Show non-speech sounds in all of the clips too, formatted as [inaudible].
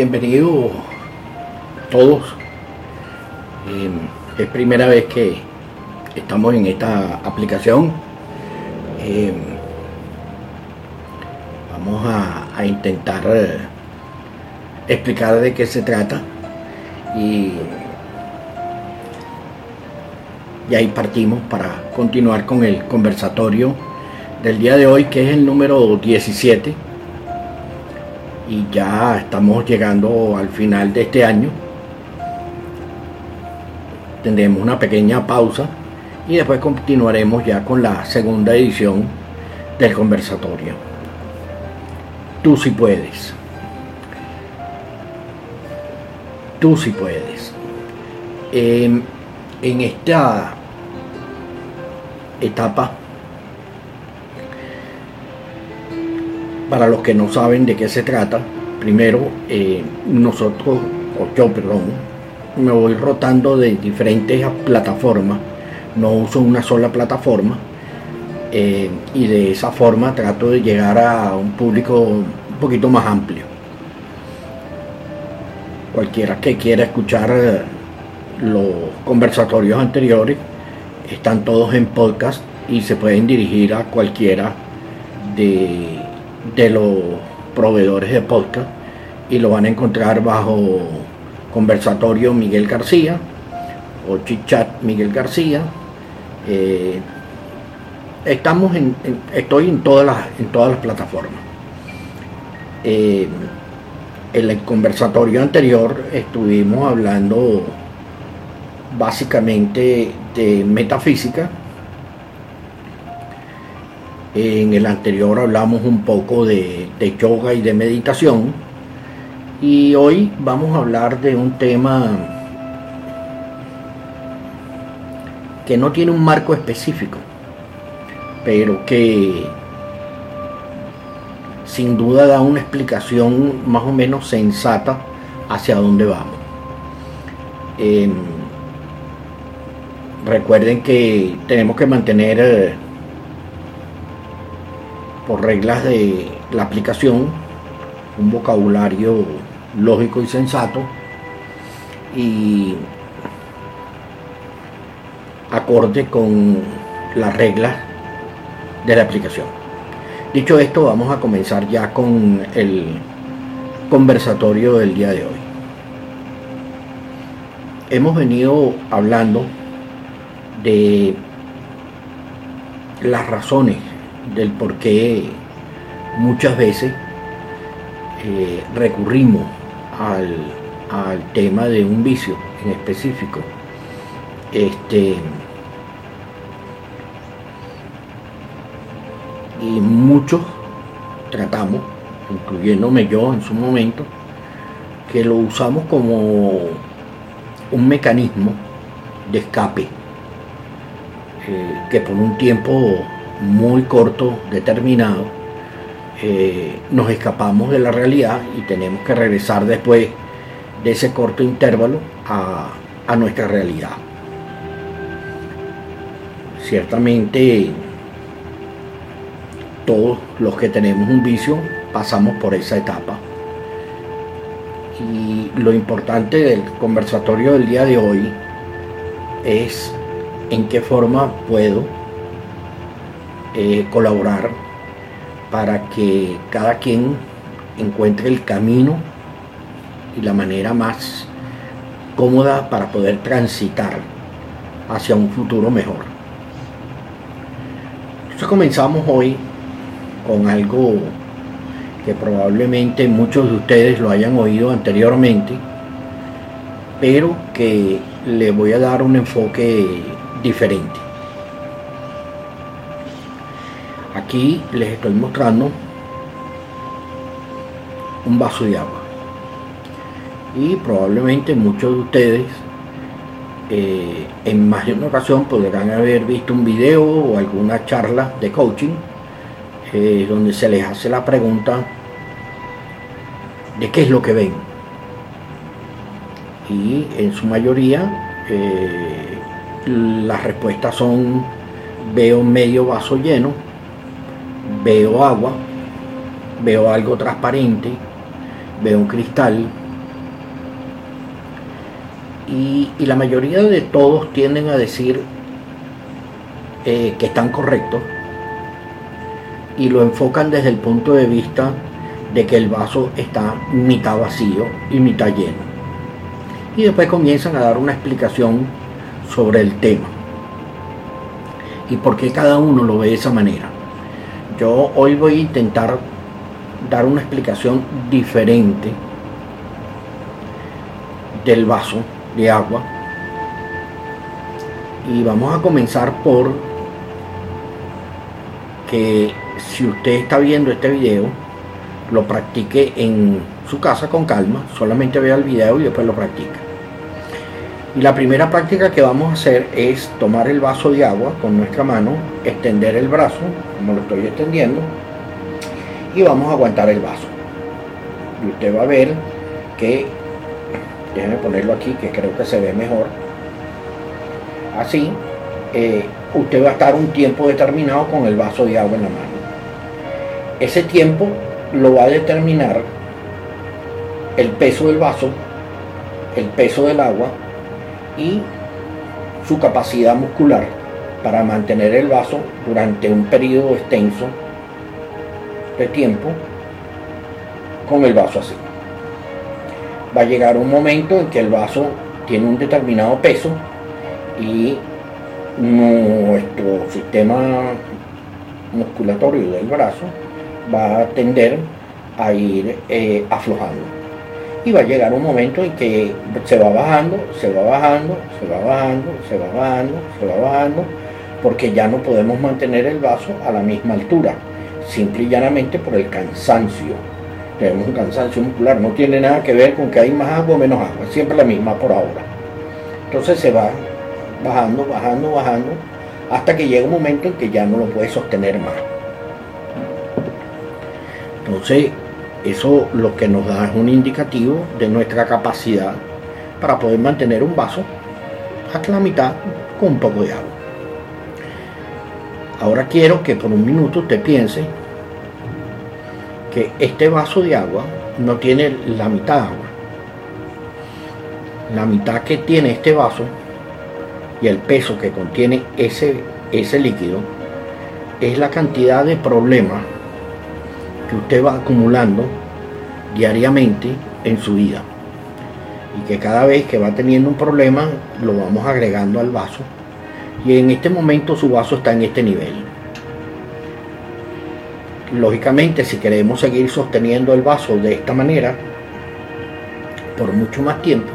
bienvenidos todos. Eh, es primera vez que estamos en esta aplicación. Eh, vamos a, a intentar eh, explicar de qué se trata y, y ahí partimos para continuar con el conversatorio del día de hoy que es el número 17 y ya estamos llegando al final de este año. Tendremos una pequeña pausa y después continuaremos ya con la segunda edición del conversatorio. Tú si puedes. Tú si puedes. Eh, en esta etapa para los que no saben de qué se trata, primero eh, nosotros, o yo perdón, me voy rotando de diferentes plataformas, no uso una sola plataforma eh, y de esa forma trato de llegar a un público un poquito más amplio. Cualquiera que quiera escuchar eh, los conversatorios anteriores están todos en podcast y se pueden dirigir a cualquiera de de los proveedores de podcast y lo van a encontrar bajo conversatorio Miguel García o chichat Miguel García. Eh, estamos en, estoy en todas las, en todas las plataformas. Eh, en el conversatorio anterior estuvimos hablando básicamente de metafísica en el anterior hablamos un poco de, yoga y de meditación. Y hoy vamos a hablar de un tema que no tiene un marco específico, pero que sin duda da una explicación más o menos sensata hacia dónde vamos. Em, recuerden que tenemos que mantener eh, por reglas de la aplicación, un vocabulario lógico y sensato y acorde con las reglas de la aplicación. Dicho esto, vamos a comenzar ya con el conversatorio del día de hoy. Hemos venido hablando de las razones del por qué muchas veces eh, recurrimos al, tema de un vicio en específico. Este, y muchos tratamos, incluyéndome yo en su momento, que lo usamos como un mecanismo de escape, eh, que por un tiempo muy corto, determinado, eh, nos escapamos de la realidad y tenemos que regresar después de ese corto intervalo a, a nuestra realidad. Ciertamente todos los que tenemos un vicio pasamos por esa etapa. Y lo importante del conversatorio del día de hoy es en qué forma puedo eh, colaborar para que cada quien encuentre el camino y la manera más cómoda para poder transitar hacia un futuro mejor. Entonces comenzamos hoy con algo que probablemente muchos de ustedes lo hayan oído anteriormente, pero que le voy a dar un enfoque diferente. Aquí les estoy mostrando un vaso de agua. Y probablemente muchos de ustedes eh, en más de una ocasión podrán haber visto un video o alguna charla de coaching eh, donde se les hace la pregunta de qué es lo que ven. Y en su mayoría eh, las respuestas son veo medio vaso lleno veo agua, veo algo transparente, veo un cristal, y, la mayoría de todos tienden a decir eh, que están correctos y lo enfocan desde el punto de vista de que el vaso está mitad vacío y mitad lleno. Y después comienzan a dar una explicación sobre el tema y por qué cada uno lo ve de esa manera. Yo hoy voy a intentar dar una explicación diferente del vaso de agua. Y vamos a comenzar por que si usted está viendo este video lo practique en su casa con calma solamente vea el video y después lo practica y la primera práctica que vamos a hacer es tomar el vaso de agua con nuestra mano extender el brazo como lo estoy extendiendo y vamos a aguantar el vaso. Y usted va a ver que déjenme ponerlo aquí que creo que se ve mejor. Así eh, usted va a estar un tiempo determinado con el vaso de agua en la mano. Ese tiempo lo va a determinar el peso del vaso el peso del agua y su capacidad muscular para mantener el vaso durante un periodo extenso de tiempo con el vaso así va a llegar un momento en que el vaso tiene un determinado peso y nuestro sistema musculatorio del brazo va a tender a ir eh, aflojando. Y va a llegar un momento en que se va bajando, se va bajando, se va bajando, se va bajando, se va bajando, porque ya no podemos mantener el vaso a la misma altura, simple y llanamente por el cansancio tenemos un cansancio muscular, no tiene nada que ver con que hay más agua o menos agua, siempre la misma por ahora. Entonces se va bajando, bajando, bajando, hasta que llega un momento en que ya no lo puede sostener más. Entonces, eso lo que nos da es un indicativo de nuestra capacidad para poder mantener un vaso hasta la mitad con un poco de agua. Ahora quiero que por un minuto usted piense que este vaso de agua no tiene la mitad de agua. La mitad que tiene este vaso y el peso que contiene ese, ese líquido es la cantidad de problemas que usted va acumulando diariamente en su vida. Y que cada vez que va teniendo un problema lo vamos agregando al vaso. Y en este momento su vaso está en este nivel lógicamente si queremos seguir sosteniendo el vaso de esta manera por mucho más tiempo,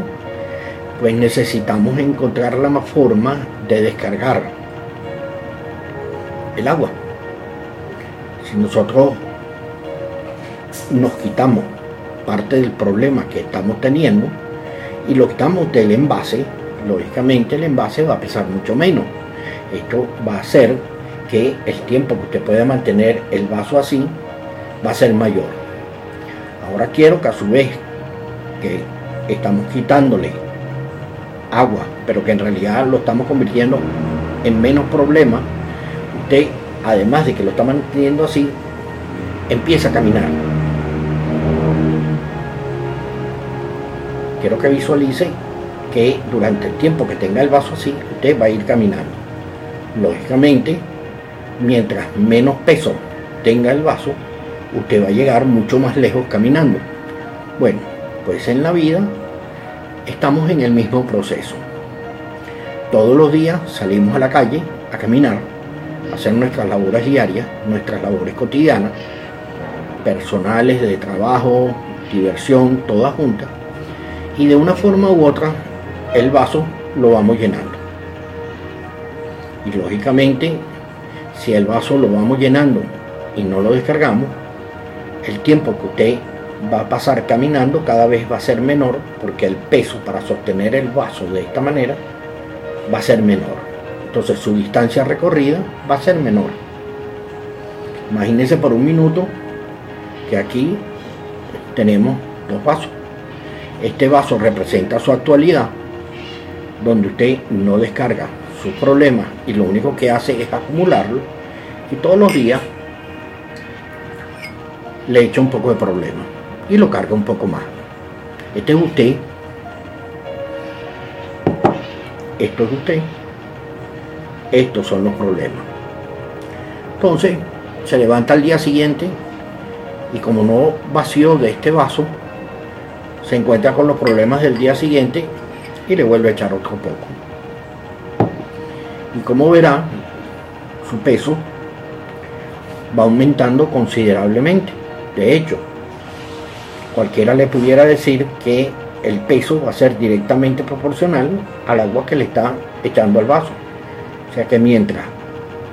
pues necesitamos encontrar la forma de descargar el agua. Si nosotros nos quitamos parte del problema que estamos teniendo y lo quitamos del envase, lógicamente el envase va a pesar mucho menos. Esto va a ser que el tiempo que usted puede mantener el vaso así va a ser mayor. Ahora quiero que a su vez que estamos quitándole agua, pero que en realidad lo estamos convirtiendo en menos problema, usted, además de que lo está manteniendo así, empieza a caminar. Quiero que visualice que durante el tiempo que tenga el vaso así, usted va a ir caminando. Lógicamente, mientras menos peso tenga el vaso, usted va a llegar mucho más lejos caminando. Bueno, pues en la vida estamos en el mismo proceso. Todos los días salimos a la calle a caminar, a hacer nuestras labores diarias, nuestras labores cotidianas, personales, de trabajo, diversión, todas juntas. Y de una forma u otra, el vaso lo vamos llenando. Y lógicamente si el vaso lo vamos llenando y no lo descargamos, el tiempo que usted va a pasar caminando cada vez va a ser menor porque el peso para sostener el vaso de esta manera va a ser menor. Entonces su distancia recorrida va a ser menor. Imagínense por un minuto que aquí tenemos dos vasos. Este vaso representa su actualidad, donde usted no descarga sus problemas y lo único que hace es acumularlo y todos los días le echa un poco de problema y lo carga un poco más. Este es usted esto es usted, estos son los problemas. Entonces, se levanta al día siguiente y como no vació de este vaso, se encuentra con los problemas del día siguiente y le vuelve a echar otro poco. Y como verá, su peso va aumentando considerablemente. De hecho, cualquiera le pudiera decir que el peso va a ser directamente proporcional al agua que le está echando al vaso. O sea que mientras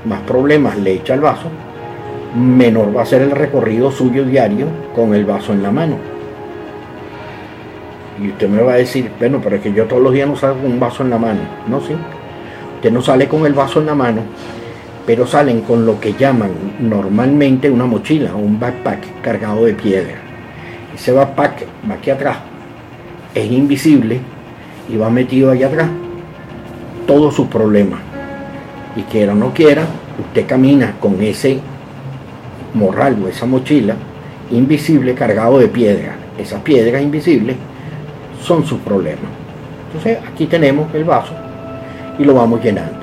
más problemas le echa al vaso, menor va a ser el recorrido suyo diario con el vaso en la mano. Y usted me va a decir, bueno, pero es que yo todos los días no salgo con un vaso en la mano. No, sí. Usted no sale con el vaso en la mano, pero salen con lo que llaman normalmente una mochila o un backpack cargado de piedra. Ese backpack va aquí atrás, es invisible y va metido allá atrás todos sus problemas. Y quiera o no quiera, usted camina con ese morral o esa mochila invisible cargado de piedra. Esas piedras invisibles son sus problemas. Entonces aquí tenemos el vaso y lo vamos llenando.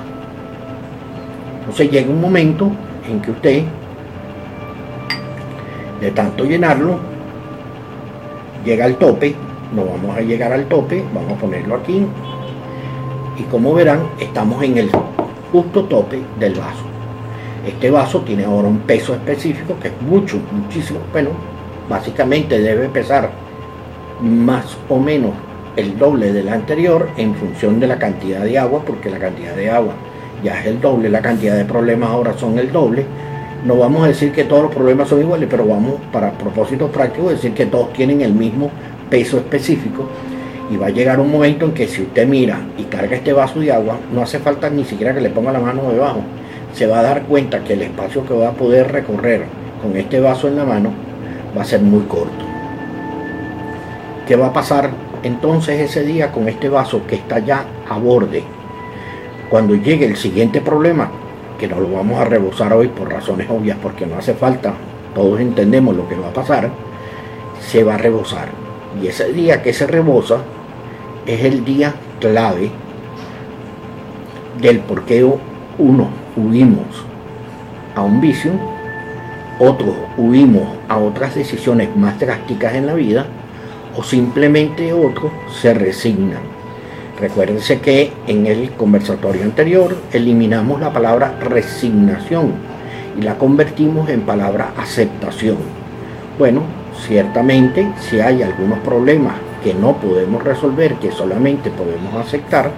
Entonces llega un momento en que usted, de tanto llenarlo, llega al tope, no vamos a llegar al tope, vamos a ponerlo aquí y como verán estamos en el justo tope del vaso. Este vaso tiene ahora un peso específico que es mucho, muchísimo, bueno, básicamente debe pesar más o menos el doble del anterior en función de la cantidad de agua, porque la cantidad de agua ya es el doble, la cantidad de problemas ahora son el doble. No vamos a decir que todos los problemas son iguales, pero vamos para propósitos prácticos decir que todos tienen el mismo peso específico y va a llegar un momento en que si usted mira y carga este vaso de agua, no hace falta ni siquiera que le ponga la mano debajo. Se va a dar cuenta que el espacio que va a poder recorrer con este vaso en la mano va a ser muy corto. ¿Qué va a pasar entonces ese día con este vaso que está ya a borde? Cuando llegue el siguiente problema, que no lo vamos a rebosar hoy por razones obvias, porque no hace falta, todos entendemos lo que va a pasar, se va a rebosar. Y ese día que se rebosa es el día clave del por qué uno huimos a un vicio, otros huimos a otras decisiones más drásticas en la vida, o simplemente otros se resignan. Recuérdense que en el conversatorio anterior eliminamos la palabra resignación y la convertimos en palabra aceptación. Bueno, ciertamente si hay algunos problemas que no podemos resolver, que solamente podemos aceptar,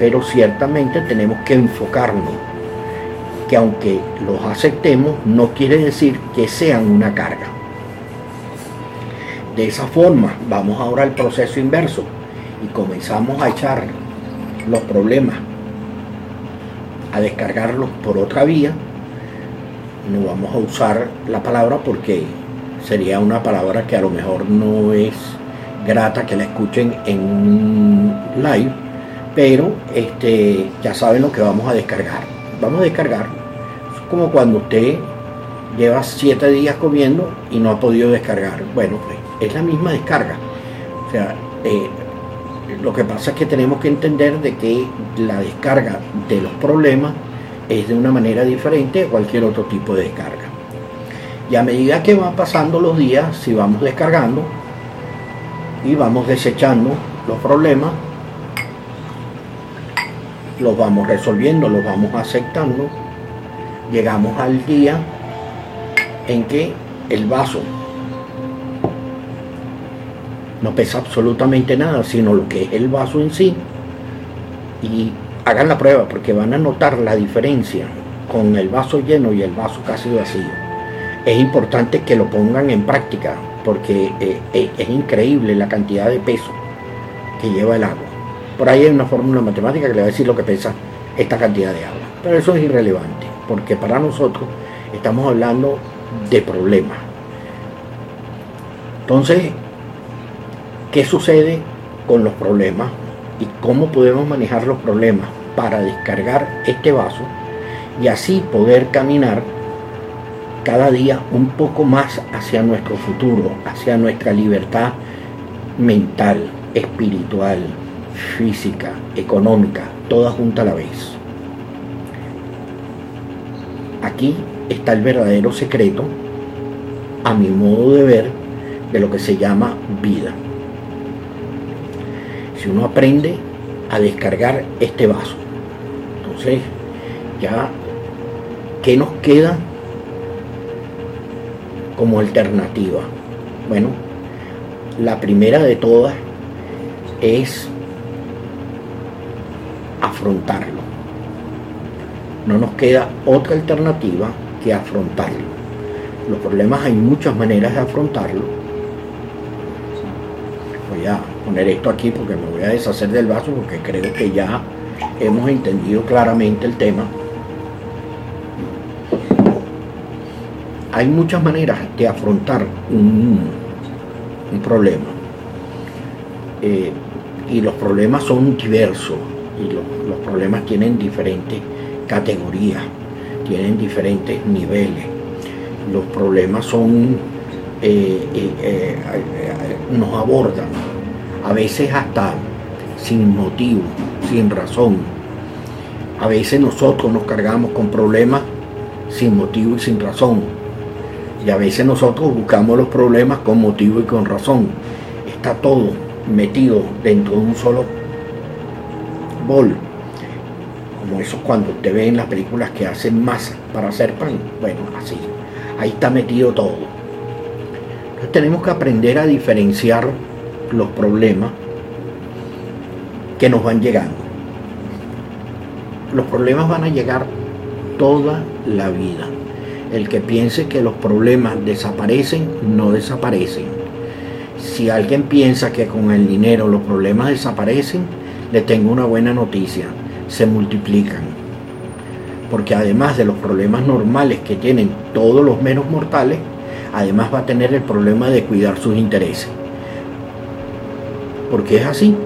pero ciertamente tenemos que enfocarnos, que aunque los aceptemos, no quiere decir que sean una carga. De esa forma, vamos ahora al proceso inverso y comenzamos a echar los problemas, a descargarlos por otra vía. No vamos a usar la palabra porque sería una palabra que a lo mejor no es grata que la escuchen en live, pero este, ya saben lo que vamos a descargar. Vamos a descargar. Es como cuando usted lleva siete días comiendo y no ha podido descargar. Bueno, pues es la misma descarga. O sea, eh, lo que pasa es que tenemos que entender de que la descarga de los problemas es de una manera diferente a cualquier otro tipo de descarga. Y a medida que van pasando los días, si vamos descargando y vamos desechando los problemas, los vamos resolviendo, los vamos aceptando, llegamos al día en que el vaso no pesa absolutamente nada, sino lo que es el vaso en sí. Y hagan la prueba porque van a notar la diferencia con el vaso lleno y el vaso casi vacío es importante que lo pongan en práctica porque eh, eh, es increíble la cantidad de peso que lleva el agua. Por ahí hay una fórmula matemática que le va a decir lo que pesa esta cantidad de agua. Pero eso es irrelevante porque para nosotros estamos hablando de problemas. Entonces, ¿qué sucede con los problemas y cómo podemos manejar los problemas para descargar este vaso y así poder caminar cada día un poco más hacia nuestro futuro, hacia nuestra libertad mental, espiritual, física, económica, toda junta a la vez. Aquí está el verdadero secreto, a mi modo de ver, de lo que se llama vida. Si uno aprende a descargar este vaso, entonces ya, ¿qué nos queda como alternativa? Bueno, la primera de todas es afrontarlo. No nos queda otra alternativa que afrontarlo. Los problemas hay muchas maneras de afrontarlo. Voy a poner esto aquí porque me voy a deshacer del vaso porque creo que ya hemos entendido claramente el tema. Hay muchas maneras de afrontar un, problema. Eh, y los problemas son diversos y los, problemas tienen diferentes categorías tienen diferentes niveles. Los problemas son, eh, eh, nos abordan, a veces hasta sin motivo, sin razón. A veces nosotros nos cargamos con problemas sin motivo y sin razón. Y a veces nosotros buscamos los problemas con motivo y con razón. Está todo metido dentro de un solo bol como eso cuando te ven las películas que hacen masa para hacer pan. Bueno, así. Ahí está metido todo. Entonces tenemos que aprender a diferenciar los problemas que nos van llegando. Los problemas van a llegar toda la vida. El que piense que los problemas desaparecen, no desaparecen. Si alguien piensa que con el dinero los problemas desaparecen, le tengo una buena noticia se multiplican. Porque además de los problemas normales que tienen todos los menos mortales, además va a tener el problema de cuidar sus intereses. Porque es así.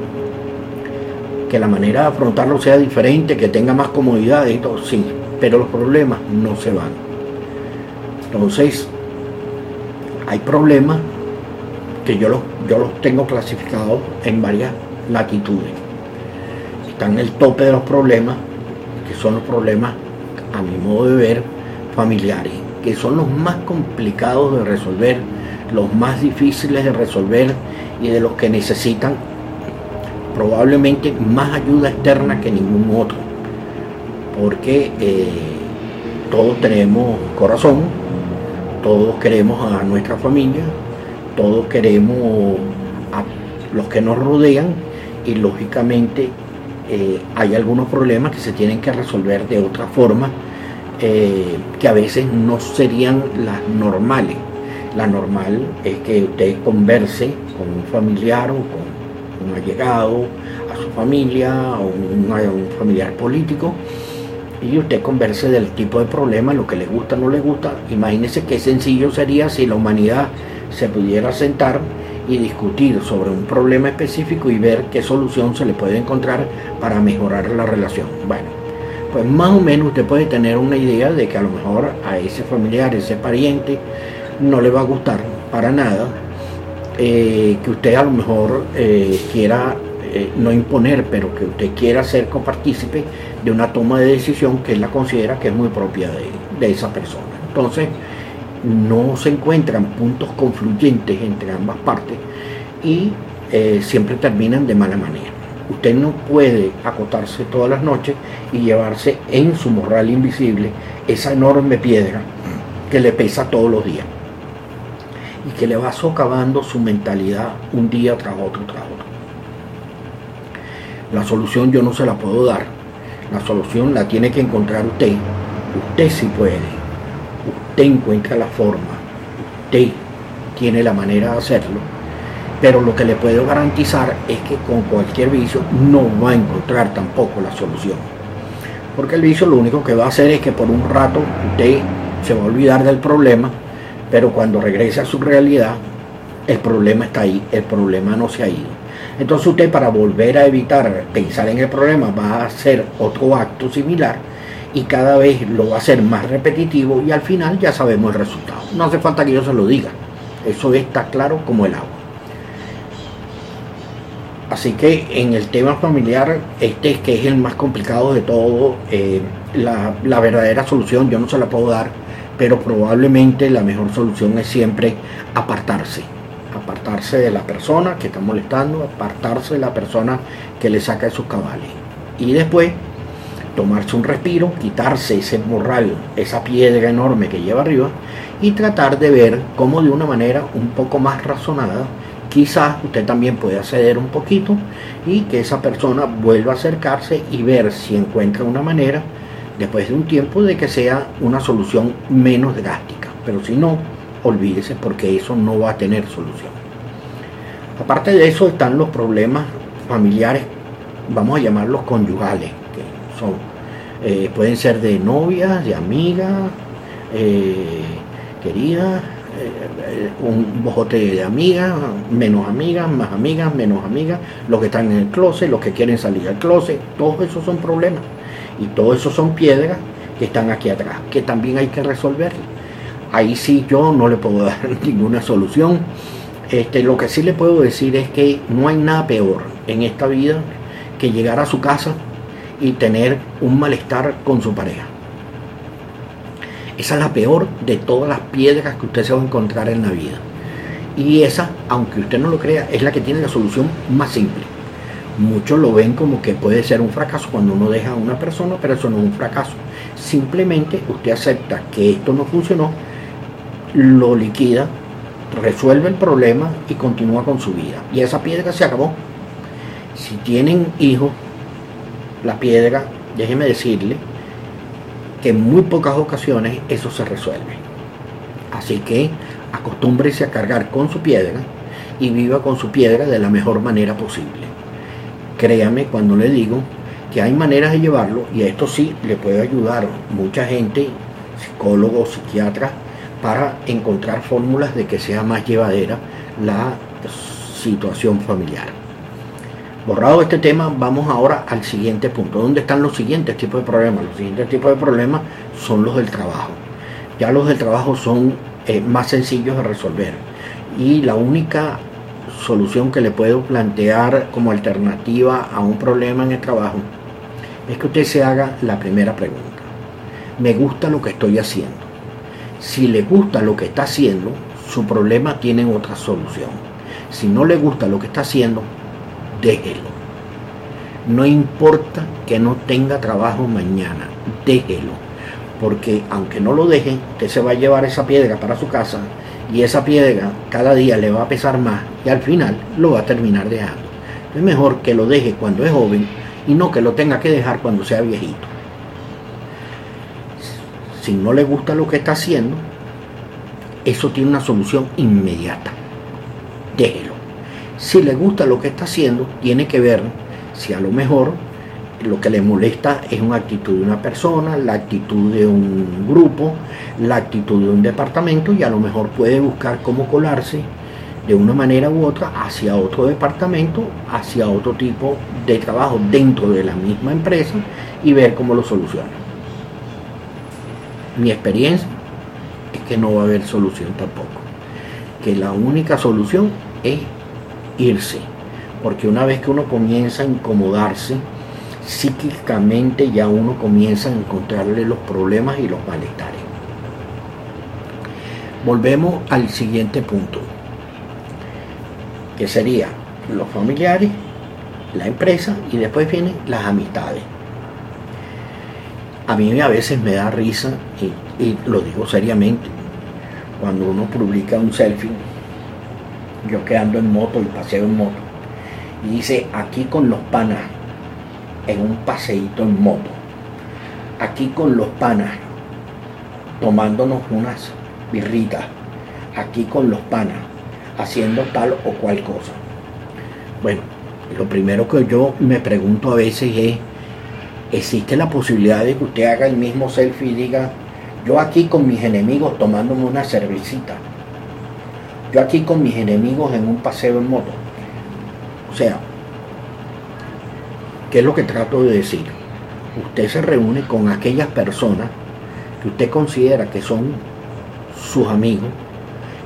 Que la manera de afrontarlo sea diferente, que tenga más comodidad y todo, sí, pero los problemas no se van. Entonces, hay problemas que yo los, yo los tengo clasificados en varias latitudes están en el tope de los problemas, que son los problemas, a mi modo de ver, familiares, que son los más complicados de resolver, los más difíciles de resolver y de los que necesitan probablemente más ayuda externa que ningún otro, porque eh, todos tenemos corazón, todos queremos a nuestra familia, todos queremos a los que nos rodean y lógicamente eh, hay algunos problemas que se tienen que resolver de otra forma, eh, que a veces no serían las normales. La normal es que usted converse con un familiar o con un allegado a su familia o un, un familiar político y usted converse del tipo de problema, lo que le gusta, no le gusta. Imagínese qué sencillo sería si la humanidad se pudiera sentar y discutir sobre un problema específico y ver qué solución se le puede encontrar para mejorar la relación. Bueno, pues más o menos usted puede tener una idea de que a lo mejor a ese familiar, ese pariente, no le va a gustar para nada, eh, que usted a lo mejor eh, quiera eh, no imponer, pero que usted quiera ser copartícipe de una toma de decisión que él la considera que es muy propia de, de esa persona. Entonces, no se encuentran puntos confluyentes entre ambas partes y siempre terminan de mala manera. Usted no puede acotarse todas las noches y llevarse en su morral invisible esa enorme piedra que le pesa todos los días y que le va socavando su mentalidad un día tras otro tras otro. La solución yo no se la puedo dar. La solución la tiene que encontrar usted. Usted sí puede usted encuentra la forma, usted tiene la manera de hacerlo, pero lo que le puedo garantizar es que con cualquier vicio no va a encontrar tampoco la solución. Porque el vicio lo único que va a hacer es que por un rato usted se va a olvidar del problema, pero cuando regrese a su realidad, el problema está ahí, el problema no se ha ido. Entonces usted para volver a evitar pensar en el problema va a hacer otro acto similar y cada vez lo va a hacer más repetitivo y al final ya sabemos el resultado. No hace falta que yo se lo diga, eso está claro como el agua. Así que en el tema familiar, este que es el más complicado de todo, eh, la, la verdadera solución yo no se la puedo dar, pero probablemente la mejor solución es siempre apartarse. Apartarse de la persona que está molestando, apartarse de la persona que le saca de sus cabales. Y después tomarse un respiro, quitarse ese morral, esa piedra enorme que lleva arriba y tratar de ver cómo de una manera un poco más razonada quizás usted también pueda ceder un poquito y que esa persona vuelva a acercarse y ver si encuentra una manera, después de un tiempo, de que sea una solución menos drástica. Pero si no, olvídese porque eso no va a tener solución. Aparte de eso están los problemas familiares, vamos a llamarlos conyugales, que son, eh, pueden ser de novias, de amigas, eh, queridas, eh, un bojote de amigas, menos amigas, más amigas, menos amigas, los que están en el closet, los que quieren salir del closet, todos esos son problemas. Y todos esos son piedras que están aquí atrás, que también hay que resolver. Ahí sí yo no le puedo [laughs] dar ninguna solución. Este, lo que sí le puedo decir es que no hay nada peor en esta vida que llegar a su casa y tener un malestar con su pareja esa es la peor de todas las piedras que usted se va a encontrar en la vida. Y esa, aunque usted no lo crea, es la que tiene la solución más simple. Muchos lo ven como que puede ser un fracaso cuando uno deja a una persona, pero eso no es un fracaso. Simplemente usted acepta que esto no funcionó, lo liquida, resuelve el problema y continúa con su vida. Y esa piedra se acabó. Si tienen hijos, la piedra, déjeme decirle, en muy pocas ocasiones eso se resuelve. Así que acostúmbrese a cargar con su piedra y viva con su piedra de la mejor manera posible. Créame cuando le digo que hay maneras de llevarlo y esto sí le puede ayudar mucha gente, psicólogos, psiquiatras, para encontrar fórmulas de que sea más llevadera la situación familiar. Borrado este tema, vamos ahora al siguiente punto. ¿Dónde están los siguientes tipos de problemas? Los siguientes tipos de problemas son los del trabajo. Ya los del trabajo son eh, más sencillos de resolver. Y la única solución que le puedo plantear como alternativa a un problema en el trabajo es que usted se haga la primera pregunta. Me gusta lo que estoy haciendo. Si le gusta lo que está haciendo, su problema tiene otra solución. Si no le gusta lo que está haciendo, déjelo. No importa que no tenga trabajo mañana, déjelo. Porque aunque no lo deje, usted se va a llevar esa piedra para su casa y esa piedra cada día le va a pesar más y al final lo va a terminar dejando. Es mejor que lo deje cuando es joven y no que lo tenga que dejar cuando sea viejito. Si no le gusta lo que está haciendo, eso tiene una solución inmediata. Déjelo. Si le gusta lo que está haciendo, tiene que ver si a lo mejor lo que le molesta es una actitud de una persona, la actitud de un grupo, la actitud de un departamento y a lo mejor puede buscar cómo colarse de una manera u otra hacia otro departamento, hacia otro tipo de trabajo dentro de la misma empresa y ver cómo lo soluciona. Mi experiencia es que no va a haber solución tampoco, que la única solución es irse, porque una vez que uno comienza a incomodarse, psíquicamente ya uno comienza a encontrarle los problemas y los malestares. Volvemos al siguiente punto, que sería los familiares, la empresa y después vienen las amistades. A mí a veces me da risa, y, lo digo seriamente, cuando uno publica un selfie yo que ando en moto y paseo en moto. Y dice, aquí con los panas, en un paseíto en moto. Aquí con los panas, tomándonos unas birritas. Aquí con los panas, haciendo tal o cual cosa. Bueno, lo primero que yo me pregunto a veces es, ¿existe la posibilidad de que usted haga el mismo selfie y diga, yo aquí con mis enemigos tomándome una cervecita? Yo aquí con mis enemigos en un paseo en moto. O sea, ¿qué es lo que trato de decir? Usted se reúne con aquellas personas que usted considera que son sus amigos,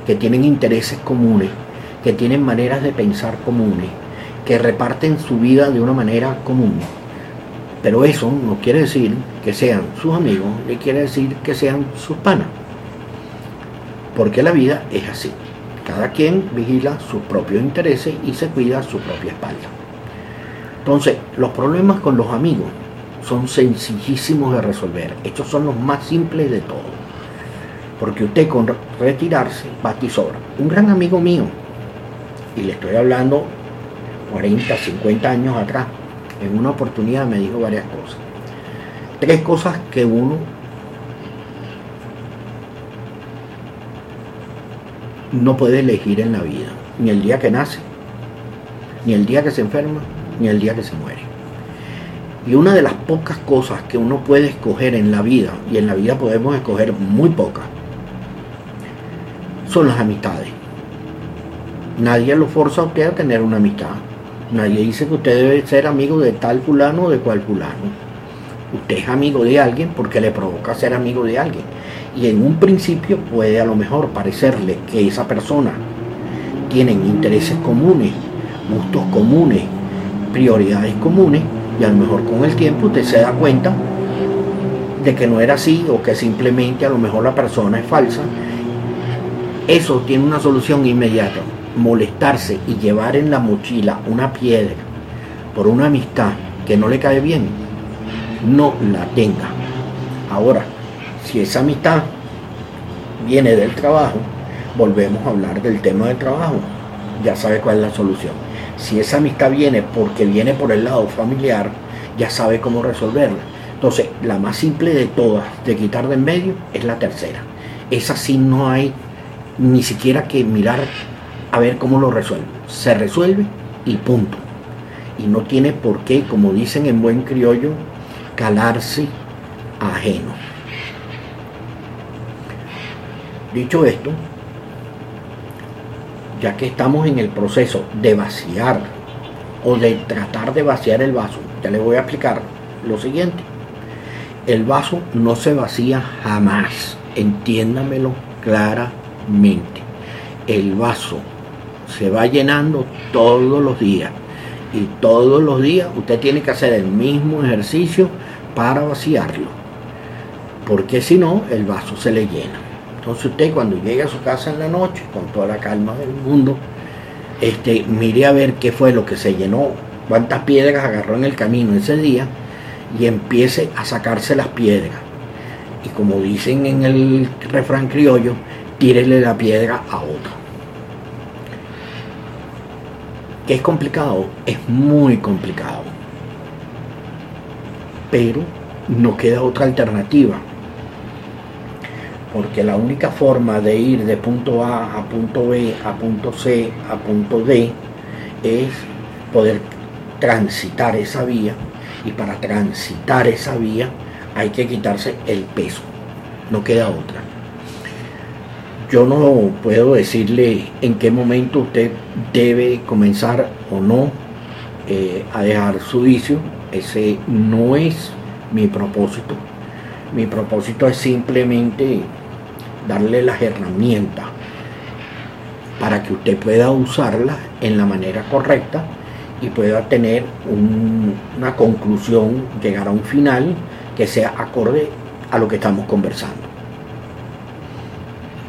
que tienen intereses comunes, que tienen maneras de pensar comunes, que reparten su vida de una manera común. Pero eso no quiere decir que sean sus amigos, ni quiere decir que sean sus panas. Porque la vida es así. Cada quien vigila sus propios intereses y se cuida su propia espalda. Entonces, los problemas con los amigos son sencillísimos de resolver. Estos son los más simples de todos. Porque usted con retirarse va a sobra. Un gran amigo mío, y le estoy hablando 40, 50 años atrás, en una oportunidad me dijo varias cosas. Tres cosas que uno no puede elegir en la vida, ni el día que nace, ni el día que se enferma, ni el día que se muere. Y una de las pocas cosas que uno puede escoger en la vida, y en la vida podemos escoger muy pocas, son las amistades. Nadie lo forza a usted a tener una amistad. Nadie dice que usted debe ser amigo de tal fulano o de cual fulano. Usted es amigo de alguien porque le provoca ser amigo de alguien. Y en un principio puede a lo mejor parecerle que esa persona tiene intereses comunes, gustos comunes, prioridades comunes, y a lo mejor con el tiempo usted se da cuenta de que no era así o que simplemente a lo mejor la persona es falsa. Eso tiene una solución inmediata molestarse y llevar en la mochila una piedra por una amistad que no le cae bien, no la tenga. Ahora, si esa amistad viene del trabajo, volvemos a hablar del tema del trabajo. Ya sabe cuál es la solución. Si esa amistad viene porque viene por el lado familiar, ya sabe cómo resolverla. Entonces, la más simple de todas de quitar de en medio es la tercera. Esa sí no hay ni siquiera que mirar a ver cómo lo resuelve. Se resuelve y punto. Y no tiene por qué, como dicen en buen criollo, calarse ajeno. Dicho esto, ya que estamos en el proceso de vaciar o de tratar de vaciar el vaso, ya les voy a explicar lo siguiente. El vaso no se vacía jamás, entiéndamelo claramente. El vaso se va llenando todos los días. Y todos los días usted tiene que hacer el mismo ejercicio para vaciarlo. Porque si no, el vaso se le llena. Entonces usted cuando llegue a su casa en la noche, con toda la calma del mundo, este, mire a ver qué fue lo que se llenó, cuántas piedras agarró en el camino ese día y empiece a sacarse las piedras. Y como dicen en el refrán criollo, tírele la piedra a otro. es complicado, es muy complicado. Pero no queda otra alternativa. Porque la única forma de ir de punto A a punto B, a punto C, a punto D, es poder transitar esa vía. Y para transitar esa vía hay que quitarse el peso. No queda otra. Yo no puedo decirle en qué momento usted debe comenzar o no eh, a dejar su vicio. Ese no es mi propósito. Mi propósito es simplemente darle las herramientas para que usted pueda usarlas en la manera correcta y pueda tener una conclusión, llegar a un final que sea acorde a lo que estamos conversando.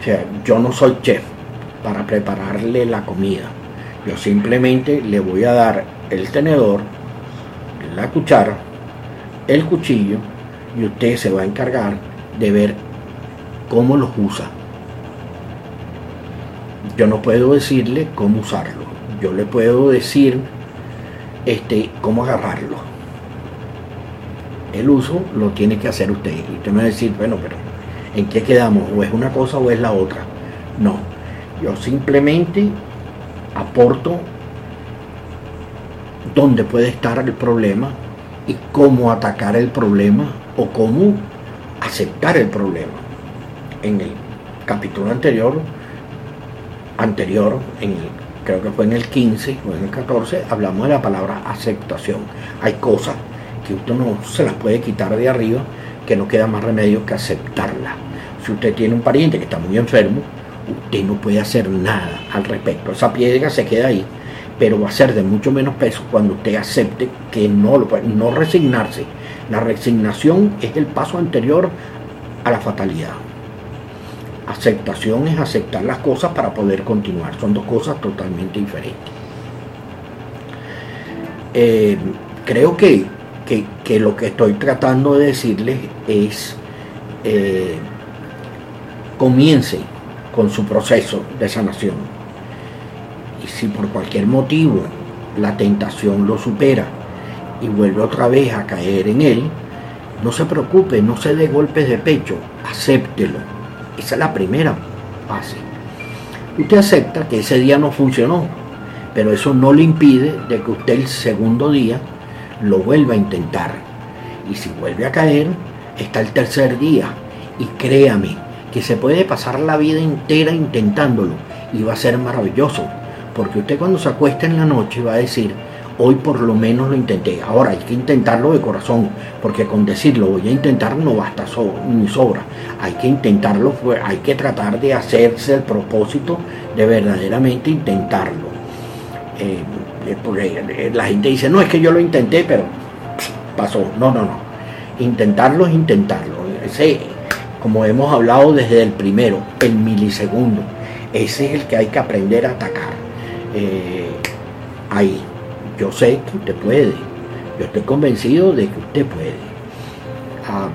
O sea, yo no soy chef para prepararle la comida. Yo simplemente le voy a dar el tenedor, la cuchara, el cuchillo y usted se va a encargar de ver cómo los usa. Yo no puedo decirle cómo usarlo. Yo le puedo decir este, cómo agarrarlo. El uso lo tiene que hacer usted. Y usted me va a decir, bueno, pero ¿En qué quedamos? ¿O es una cosa o es la otra? No. Yo simplemente aporto dónde puede estar el problema y cómo atacar el problema o cómo aceptar el problema. En el capítulo anterior, anterior, creo que fue en el 15 o en el 14, hablamos de la palabra aceptación. Hay cosas que usted no se las puede quitar de arriba que no queda más remedio que aceptarla. Si usted tiene un pariente que está muy enfermo, usted no puede hacer nada al respecto. Esa piedra se queda ahí. pero va a ser de mucho menos peso cuando usted acepte que no lo puede, no resignarse. La resignación es el paso anterior a la fatalidad. Aceptación es aceptar las cosas para poder continuar. Son dos cosas totalmente diferentes. Eh, creo que, lo que estoy tratando de decirles es eh, comience con su proceso de sanación. Y si por cualquier motivo la tentación lo supera y vuelve otra vez a caer en él, no se preocupe, no se dé golpes de pecho, acéptelo. Esa es la primera fase. Usted acepta que ese día no funcionó, pero eso no le impide de que usted el segundo día lo vuelva a intentar. Y si vuelve a caer, está el tercer día. Y créame que se puede pasar la vida entera intentándolo y va a ser maravilloso. Porque usted cuando se acuesta en la noche va a decir, hoy por lo menos lo intenté. Ahora hay que intentarlo de corazón, porque con decirlo voy a intentar no basta ni sobra. Hay que intentarlo, hay que tratar de hacerse el propósito de verdaderamente intentarlo. Eh, eh, porque eh, la gente dice, no, es que yo lo intenté, pero pasó. No, no, no. Intentarlo es intentarlo. Ese, como hemos hablado desde el primero, el milisegundo, ese es el que hay que aprender a atacar. ahí yo sé que usted puede. Yo estoy convencido de que usted puede. Ah,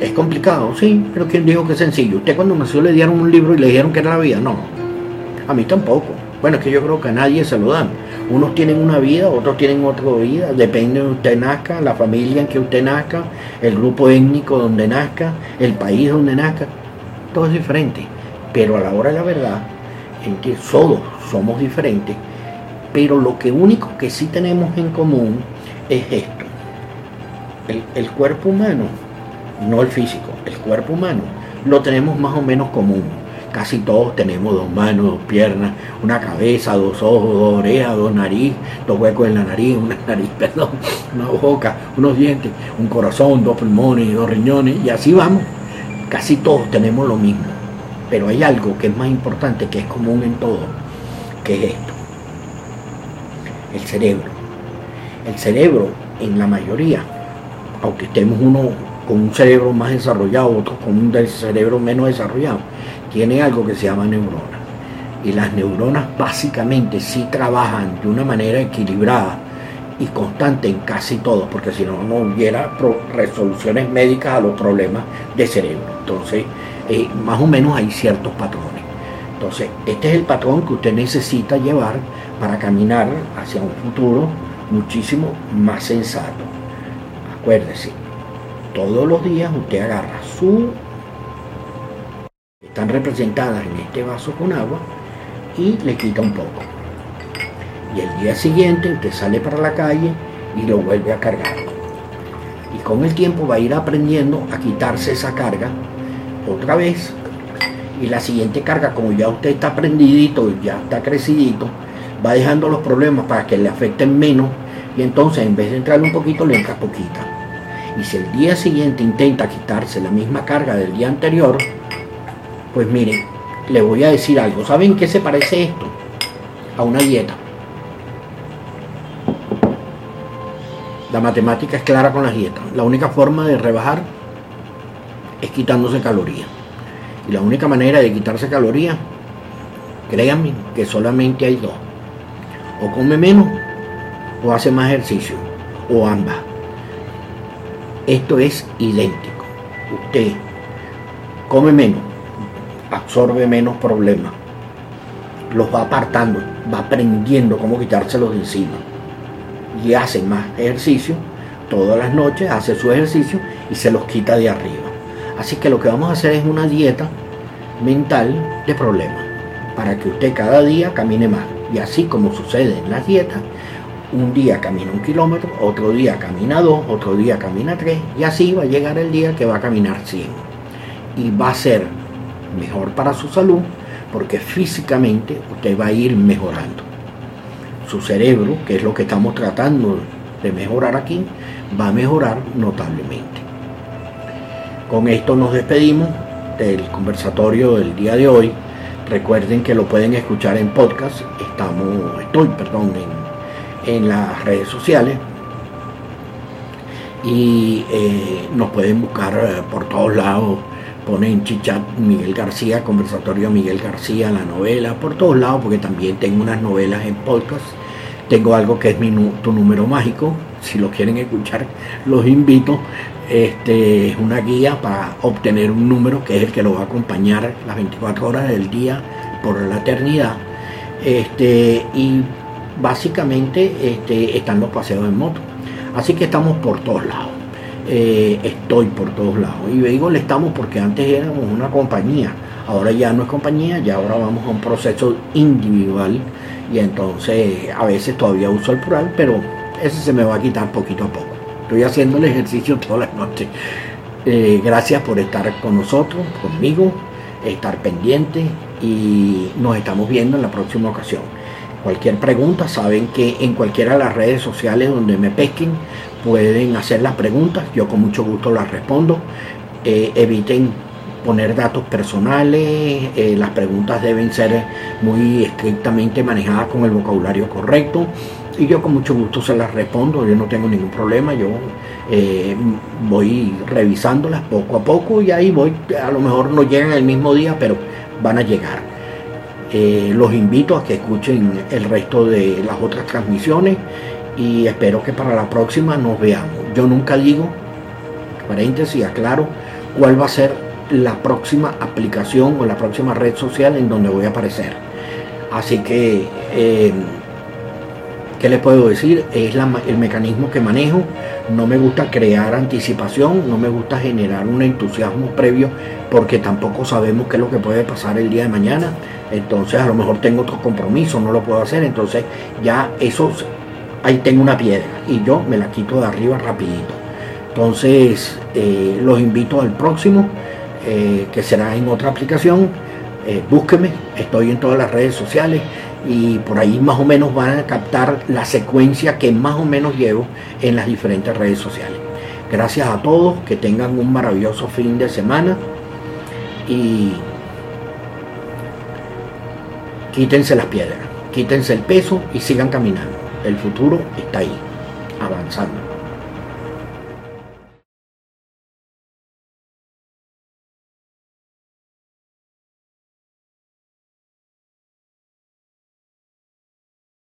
es complicado, sí, pero ¿quién dijo que es sencillo? Usted cuando nació le dieron un libro y le dijeron que era la vida. No, a mí tampoco. Bueno, es que yo creo que a nadie se lo dan. Unos tienen una vida, otros tienen otra vida. Depende de usted nazca, la familia en que usted nazca, el grupo étnico donde nazca, el país donde nazca. Todo es diferente. Pero a la hora de la verdad, en que todos somos diferentes, pero lo que único que sí tenemos en común es esto. El, cuerpo humano, no el físico, el cuerpo humano, lo tenemos más o menos común. Casi todos tenemos dos manos, dos piernas, una cabeza, dos ojos, dos orejas, dos nariz, dos huecos en la nariz, una [laughs] nariz, perdón, una boca, unos dientes, un corazón, dos pulmones, dos riñones, y así vamos. Casi todos tenemos lo mismo. Pero hay algo que es más importante, que es común en todos, que es esto el cerebro. El cerebro, en la mayoría, aunque estemos uno con un cerebro más desarrollado, otro con un cerebro menos desarrollado, tiene algo que se llama neurona. Y las neuronas básicamente sí trabajan de una manera equilibrada y constante en casi todo, porque si no, no hubiera resoluciones médicas a los problemas de cerebro. Entonces, eh, más o menos hay ciertos patrones. Entonces, este es el patrón que usted necesita llevar para caminar hacia un futuro muchísimo más sensato. Acuérdese, todos los días usted agarra su... Están representadas en este vaso con agua y le quita un poco. Y el día siguiente usted sale para la calle y lo vuelve a cargar. Y con el tiempo va a ir aprendiendo a quitarse esa carga otra vez. Y la siguiente carga, como ya usted está prendidito, ya está crecidito, va dejando los problemas para que le afecten menos y entonces en vez de entrarle un poquito le entra poquita. Y si el día siguiente intenta quitarse la misma carga del día anterior, pues miren, le voy a decir algo. ¿Saben qué se parece esto? A una dieta. La matemática es clara con las dietas. La única forma de rebajar es quitándose calorías. Y la única manera de quitarse calorías, créanme que solamente hay dos o come menos o hace más ejercicio o ambas. Esto es idéntico. Usted come menos, absorbe menos problemas, los va apartando, va aprendiendo cómo quitárselos de encima y hace más ejercicio. Todas las noches hace su ejercicio y se los quita de arriba. Así que lo que vamos a hacer es una dieta mental de problemas para que usted cada día camine más. Y así como sucede en las dietas, un día camina un kilómetro, otro día camina dos, otro día camina tres, y así va a llegar el día que va a caminar 100. Y va a ser mejor para su salud porque físicamente usted va a ir mejorando. Su cerebro, que es lo que estamos tratando de mejorar aquí, va a mejorar notablemente. Con esto nos despedimos del conversatorio del día de hoy Recuerden que lo pueden escuchar en podcast. Estamos, estoy, perdón, en, en las redes sociales. Y eh, nos pueden buscar eh, por todos lados. Ponen Chichat Miguel García, conversatorio Miguel García, la novela, por todos lados, porque también tengo unas novelas en podcast. Tengo algo que es mi, tu número mágico. Si lo quieren escuchar, los invito. Este es una guía para obtener un número que es el que lo va a acompañar las 24 horas del día por la eternidad. Este, y básicamente este, están los paseos en moto. Así que estamos por todos lados. Eh, estoy por todos lados. Y digo le estamos porque antes éramos una compañía. Ahora ya no es compañía, ya ahora vamos a un proceso individual. Y entonces a veces todavía uso el plural, pero ese se me va a quitar poquito a poco. Estoy haciendo el ejercicio todas las noches. Eh, gracias por estar con nosotros, conmigo, estar pendiente y nos estamos viendo en la próxima ocasión. Cualquier pregunta, saben que en cualquiera de las redes sociales donde me pesquen pueden hacer las preguntas, yo con mucho gusto las respondo. Eh, eviten poner datos personales, eh, las preguntas deben ser muy estrictamente manejadas con el vocabulario correcto y yo con mucho gusto se las respondo, yo no tengo ningún problema, yo eh, voy revisándolas poco a poco y ahí voy, a lo mejor no llegan el mismo día, pero van a llegar. Eh, los invito a que escuchen el resto de las otras transmisiones y espero que para la próxima nos veamos. Yo nunca digo, paréntesis, aclaro, cuál va a ser la próxima aplicación o la próxima red social en donde voy a aparecer. Así que... Eh, ¿Qué les puedo decir? Es el mecanismo que manejo. No me gusta crear anticipación, no me gusta generar un entusiasmo previo porque tampoco sabemos qué es lo que puede pasar el día de mañana. Entonces a lo mejor tengo otro compromiso, no lo puedo hacer. Entonces ya eso, ahí tengo una piedra y yo me la quito de arriba rapidito. Entonces eh, los invito al próximo, eh, que será en otra aplicación. Eh, búsqueme, estoy en todas las redes sociales y por ahí más o menos van a captar la secuencia que más o menos llevo en las diferentes redes sociales. Gracias a todos, que tengan un maravilloso fin de semana y quítense las piedras, quítense el peso y sigan caminando. El futuro está ahí, avanzando.